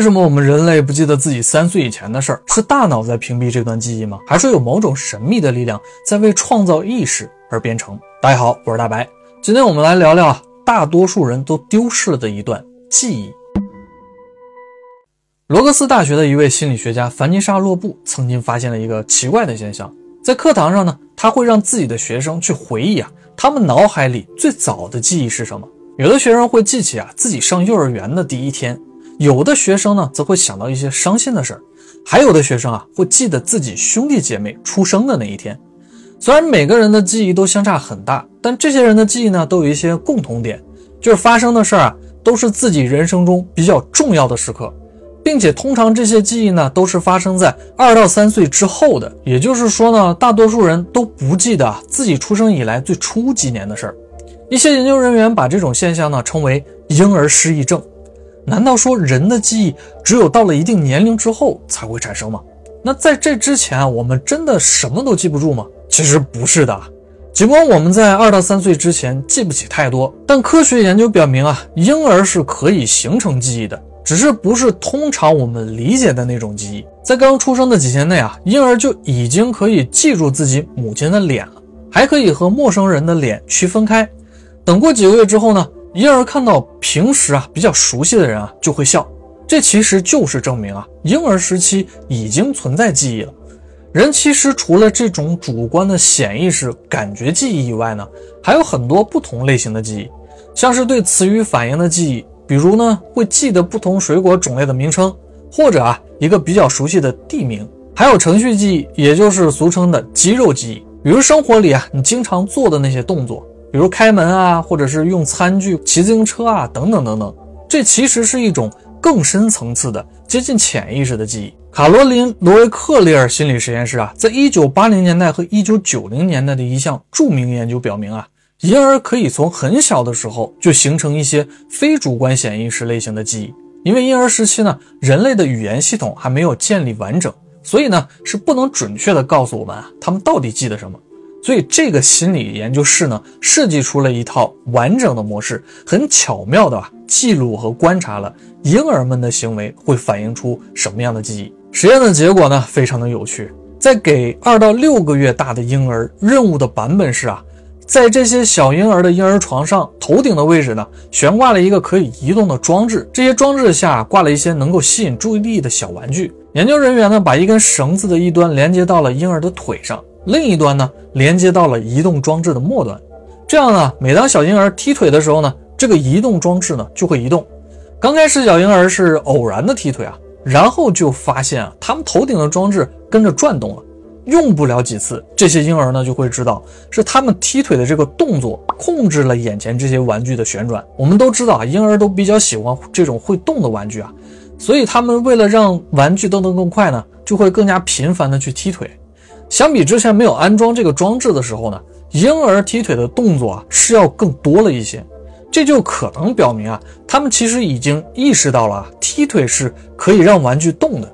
为什么我们人类不记得自己三岁以前的事儿？是大脑在屏蔽这段记忆吗？还是有某种神秘的力量在为创造意识而编程？大家好，我是大白，今天我们来聊聊啊，大多数人都丢失了的一段记忆。罗格斯大学的一位心理学家凡妮莎·洛布曾经发现了一个奇怪的现象，在课堂上呢，他会让自己的学生去回忆啊，他们脑海里最早的记忆是什么。有的学生会记起啊自己上幼儿园的第一天，有的学生呢则会想到一些伤心的事儿，还有的学生啊会记得自己兄弟姐妹出生的那一天。虽然每个人的记忆都相差很大，但这些人的记忆呢都有一些共同点，就是发生的事儿啊都是自己人生中比较重要的时刻。并且通常这些记忆呢，都是发生在二到三岁之后的。也就是说呢，大多数人都不记得自己出生以来最初几年的事儿。一些研究人员把这种现象呢称为婴儿失忆症。难道说人的记忆只有到了一定年龄之后才会产生吗？那在这之前啊，我们真的什么都记不住吗？其实不是的。尽管我们在二到三岁之前记不起太多，但科学研究表明啊，婴儿是可以形成记忆的。只是不是通常我们理解的那种记忆，在刚出生的几天内啊，婴儿就已经可以记住自己母亲的脸了，还可以和陌生人的脸区分开。等过几个月之后呢，婴儿看到平时啊比较熟悉的人啊就会笑，这其实就是证明啊，婴儿时期已经存在记忆了。人其实除了这种主观的显意识感觉记忆以外呢，还有很多不同类型的记忆，像是对词语反应的记忆。比如呢，会记得不同水果种类的名称，或者啊一个比较熟悉的地名，还有程序记忆，也就是俗称的肌肉记忆。比如生活里啊你经常做的那些动作，比如开门啊，或者是用餐具、骑自行车啊，等等等等。这其实是一种更深层次的、接近潜意识的记忆。卡罗琳·罗维克利尔心理实验室啊，在一九八零年代和一九九零年代的一项著名研究表明啊。婴儿可以从很小的时候就形成一些非主观显意识类型的记忆，因为婴儿时期呢，人类的语言系统还没有建立完整，所以呢是不能准确的告诉我们啊他们到底记得什么。所以这个心理研究室呢设计出了一套完整的模式，很巧妙的啊记录和观察了婴儿们的行为会反映出什么样的记忆。实验的结果呢非常的有趣，在给二到六个月大的婴儿任务的版本是啊。在这些小婴儿的婴儿床上，头顶的位置呢，悬挂了一个可以移动的装置。这些装置下挂了一些能够吸引注意力的小玩具。研究人员呢，把一根绳子的一端连接到了婴儿的腿上，另一端呢，连接到了移动装置的末端。这样呢，每当小婴儿踢腿的时候呢，这个移动装置呢就会移动。刚开始，小婴儿是偶然的踢腿啊，然后就发现啊，他们头顶的装置跟着转动了。用不了几次，这些婴儿呢就会知道是他们踢腿的这个动作控制了眼前这些玩具的旋转。我们都知道啊，婴儿都比较喜欢这种会动的玩具啊，所以他们为了让玩具动得更快呢，就会更加频繁的去踢腿。相比之前没有安装这个装置的时候呢，婴儿踢腿的动作啊是要更多了一些。这就可能表明啊，他们其实已经意识到了踢腿是可以让玩具动的。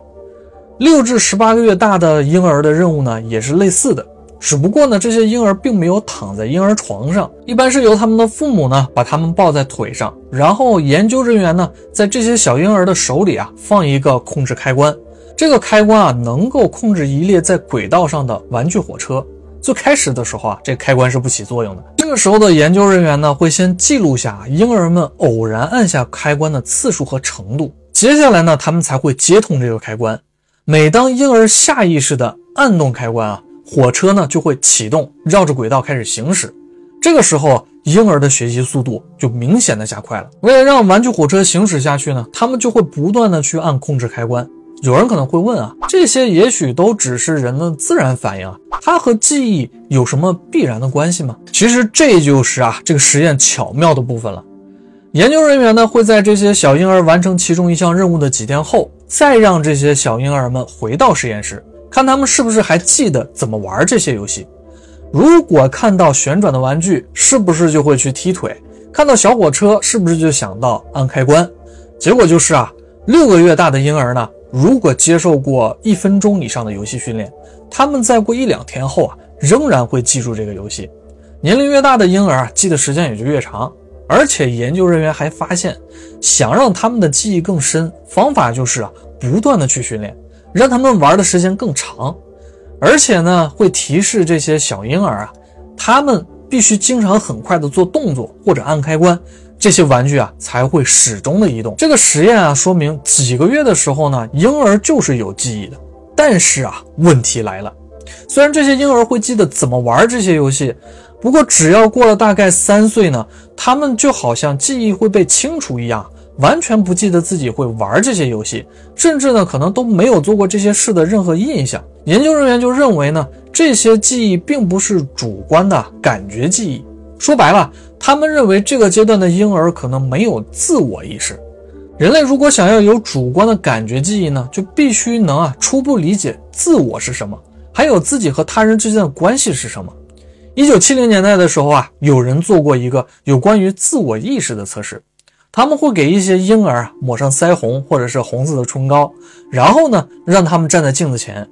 六至十八个月大的婴儿的任务呢，也是类似的，只不过呢，这些婴儿并没有躺在婴儿床上，一般是由他们的父母呢把他们抱在腿上，然后研究人员呢在这些小婴儿的手里啊放一个控制开关，这个开关啊能够控制一列在轨道上的玩具火车。最开始的时候啊，这开关是不起作用的。这个时候的研究人员呢会先记录下婴儿们偶然按下开关的次数和程度，接下来呢他们才会接通这个开关。每当婴儿下意识地按动开关啊，火车呢就会启动，绕着轨道开始行驶。这个时候，婴儿的学习速度就明显的加快了。为了让玩具火车行驶下去呢，他们就会不断的去按控制开关。有人可能会问啊，这些也许都只是人的自然反应啊，它和记忆有什么必然的关系吗？其实这就是啊这个实验巧妙的部分了。研究人员呢会在这些小婴儿完成其中一项任务的几天后。再让这些小婴儿们回到实验室，看他们是不是还记得怎么玩这些游戏。如果看到旋转的玩具，是不是就会去踢腿？看到小火车，是不是就想到按开关？结果就是啊，六个月大的婴儿呢，如果接受过一分钟以上的游戏训练，他们再过一两天后啊，仍然会记住这个游戏。年龄越大的婴儿啊，记的时间也就越长。而且研究人员还发现，想让他们的记忆更深，方法就是啊，不断的去训练，让他们玩的时间更长。而且呢，会提示这些小婴儿啊，他们必须经常很快的做动作或者按开关，这些玩具啊才会始终的移动。这个实验啊，说明几个月的时候呢，婴儿就是有记忆的。但是啊，问题来了，虽然这些婴儿会记得怎么玩这些游戏，不过只要过了大概三岁呢，他们就好像记忆会被清除一样。完全不记得自己会玩这些游戏，甚至呢可能都没有做过这些事的任何印象。研究人员就认为呢，这些记忆并不是主观的感觉记忆。说白了，他们认为这个阶段的婴儿可能没有自我意识。人类如果想要有主观的感觉记忆呢，就必须能啊初步理解自我是什么，还有自己和他人之间的关系是什么。一九七零年代的时候啊，有人做过一个有关于自我意识的测试。他们会给一些婴儿啊抹上腮红或者是红色的唇膏，然后呢，让他们站在镜子前。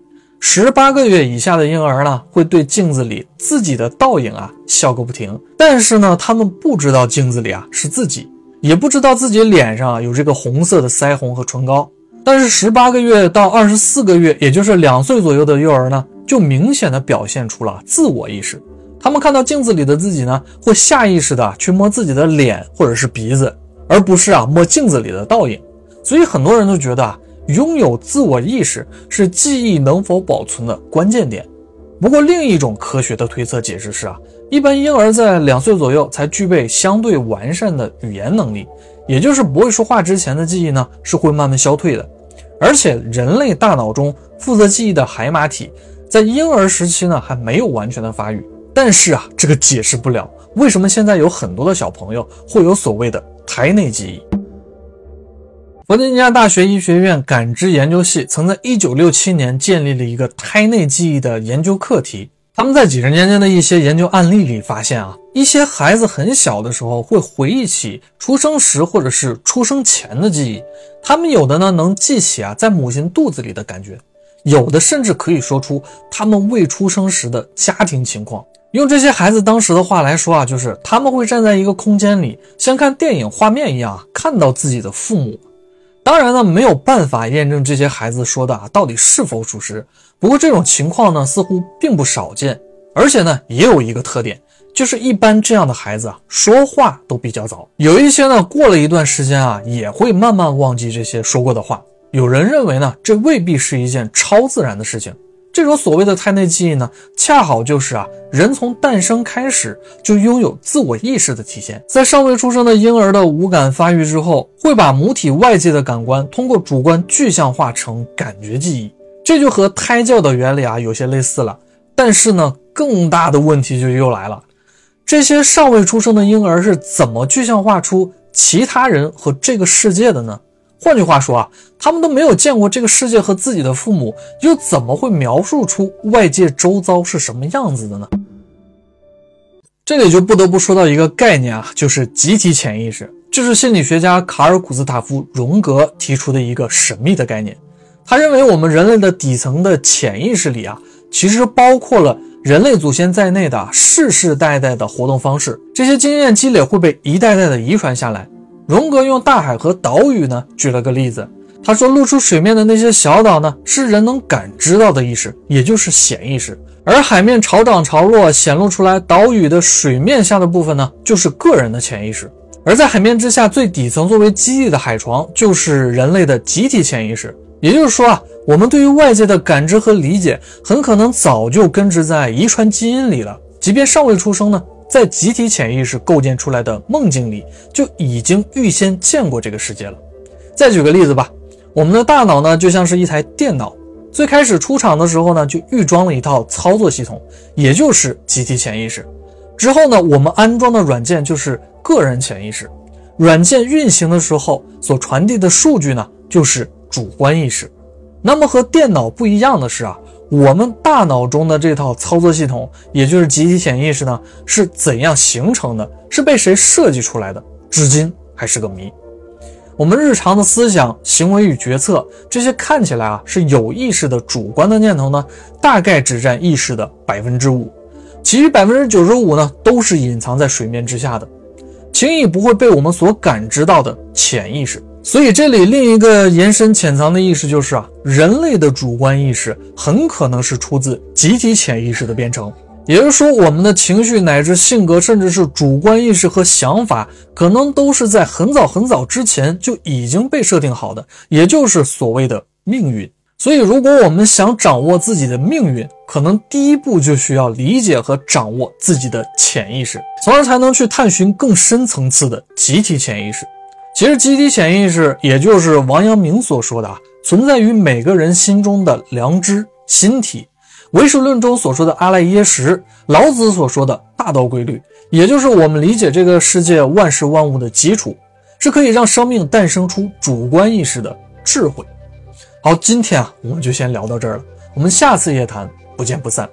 十八个月以下的婴儿呢，会对镜子里自己的倒影啊笑个不停。但是呢，他们不知道镜子里啊是自己，也不知道自己脸上有这个红色的腮红和唇膏。但是十八个月到二十四个月，也就是两岁左右的幼儿呢，就明显的表现出了自我意识。他们看到镜子里的自己呢，会下意识的去摸自己的脸或者是鼻子。而不是啊摸镜子里的倒影，所以很多人都觉得啊拥有自我意识是记忆能否保存的关键点。不过另一种科学的推测解释是啊，一般婴儿在两岁左右才具备相对完善的语言能力，也就是不会说话之前的记忆呢是会慢慢消退的。而且人类大脑中负责记忆的海马体在婴儿时期呢还没有完全的发育。但是啊这个解释不了为什么现在有很多的小朋友会有所谓的。胎内记忆。弗吉尼亚大学医学院感知研究系曾在1967年建立了一个胎内记忆的研究课题。他们在几十年间的一些研究案例里发现啊，一些孩子很小的时候会回忆起出生时或者是出生前的记忆。他们有的呢能记起啊在母亲肚子里的感觉，有的甚至可以说出他们未出生时的家庭情况。用这些孩子当时的话来说啊，就是他们会站在一个空间里，像看电影画面一样看到自己的父母。当然呢，没有办法验证这些孩子说的啊到底是否属实。不过这种情况呢，似乎并不少见，而且呢，也有一个特点，就是一般这样的孩子啊，说话都比较早。有一些呢，过了一段时间啊，也会慢慢忘记这些说过的话。有人认为呢，这未必是一件超自然的事情。这种所谓的胎内记忆呢，恰好就是啊，人从诞生开始就拥有自我意识的体现。在尚未出生的婴儿的五感发育之后，会把母体外界的感官通过主观具象化成感觉记忆，这就和胎教的原理啊有些类似了。但是呢，更大的问题就又来了，这些尚未出生的婴儿是怎么具象化出其他人和这个世界的呢？换句话说啊，他们都没有见过这个世界和自己的父母，又怎么会描述出外界周遭是什么样子的呢？这里就不得不说到一个概念啊，就是集体潜意识。这是心理学家卡尔·古斯塔夫·荣格提出的一个神秘的概念。他认为我们人类的底层的潜意识里啊，其实包括了人类祖先在内的世世代代的活动方式，这些经验积累会被一代代的遗传下来。荣格用大海和岛屿呢举了个例子，他说露出水面的那些小岛呢是人能感知到的意识，也就是显意识；而海面潮涨潮落显露出来岛屿的水面下的部分呢，就是个人的潜意识。而在海面之下最底层作为基地的海床，就是人类的集体潜意识。也就是说啊，我们对于外界的感知和理解，很可能早就根植在遗传基因里了，即便尚未出生呢。在集体潜意识构建出来的梦境里，就已经预先见过这个世界了。再举个例子吧，我们的大脑呢，就像是一台电脑，最开始出厂的时候呢，就预装了一套操作系统，也就是集体潜意识。之后呢，我们安装的软件就是个人潜意识。软件运行的时候所传递的数据呢，就是主观意识。那么和电脑不一样的是啊。我们大脑中的这套操作系统，也就是集体潜意识呢，是怎样形成的？是被谁设计出来的？至今还是个谜。我们日常的思想、行为与决策，这些看起来啊是有意识的主观的念头呢，大概只占意识的百分之五，其余百分之九十五呢，都是隐藏在水面之下的。轻易不会被我们所感知到的潜意识。所以这里另一个延伸潜藏的意识就是啊，人类的主观意识很可能是出自集体潜意识的编程。也就是说，我们的情绪乃至性格，甚至是主观意识和想法，可能都是在很早很早之前就已经被设定好的，也就是所谓的命运。所以，如果我们想掌握自己的命运，可能第一步就需要理解和掌握自己的潜意识，从而才能去探寻更深层次的集体潜意识。其实，集体潜意识也就是王阳明所说的啊，存在于每个人心中的良知心体。唯识论中所说的阿赖耶识，老子所说的大道规律，也就是我们理解这个世界万事万物的基础，是可以让生命诞生出主观意识的智慧。好，今天啊，我们就先聊到这儿了，我们下次夜谈不见不散。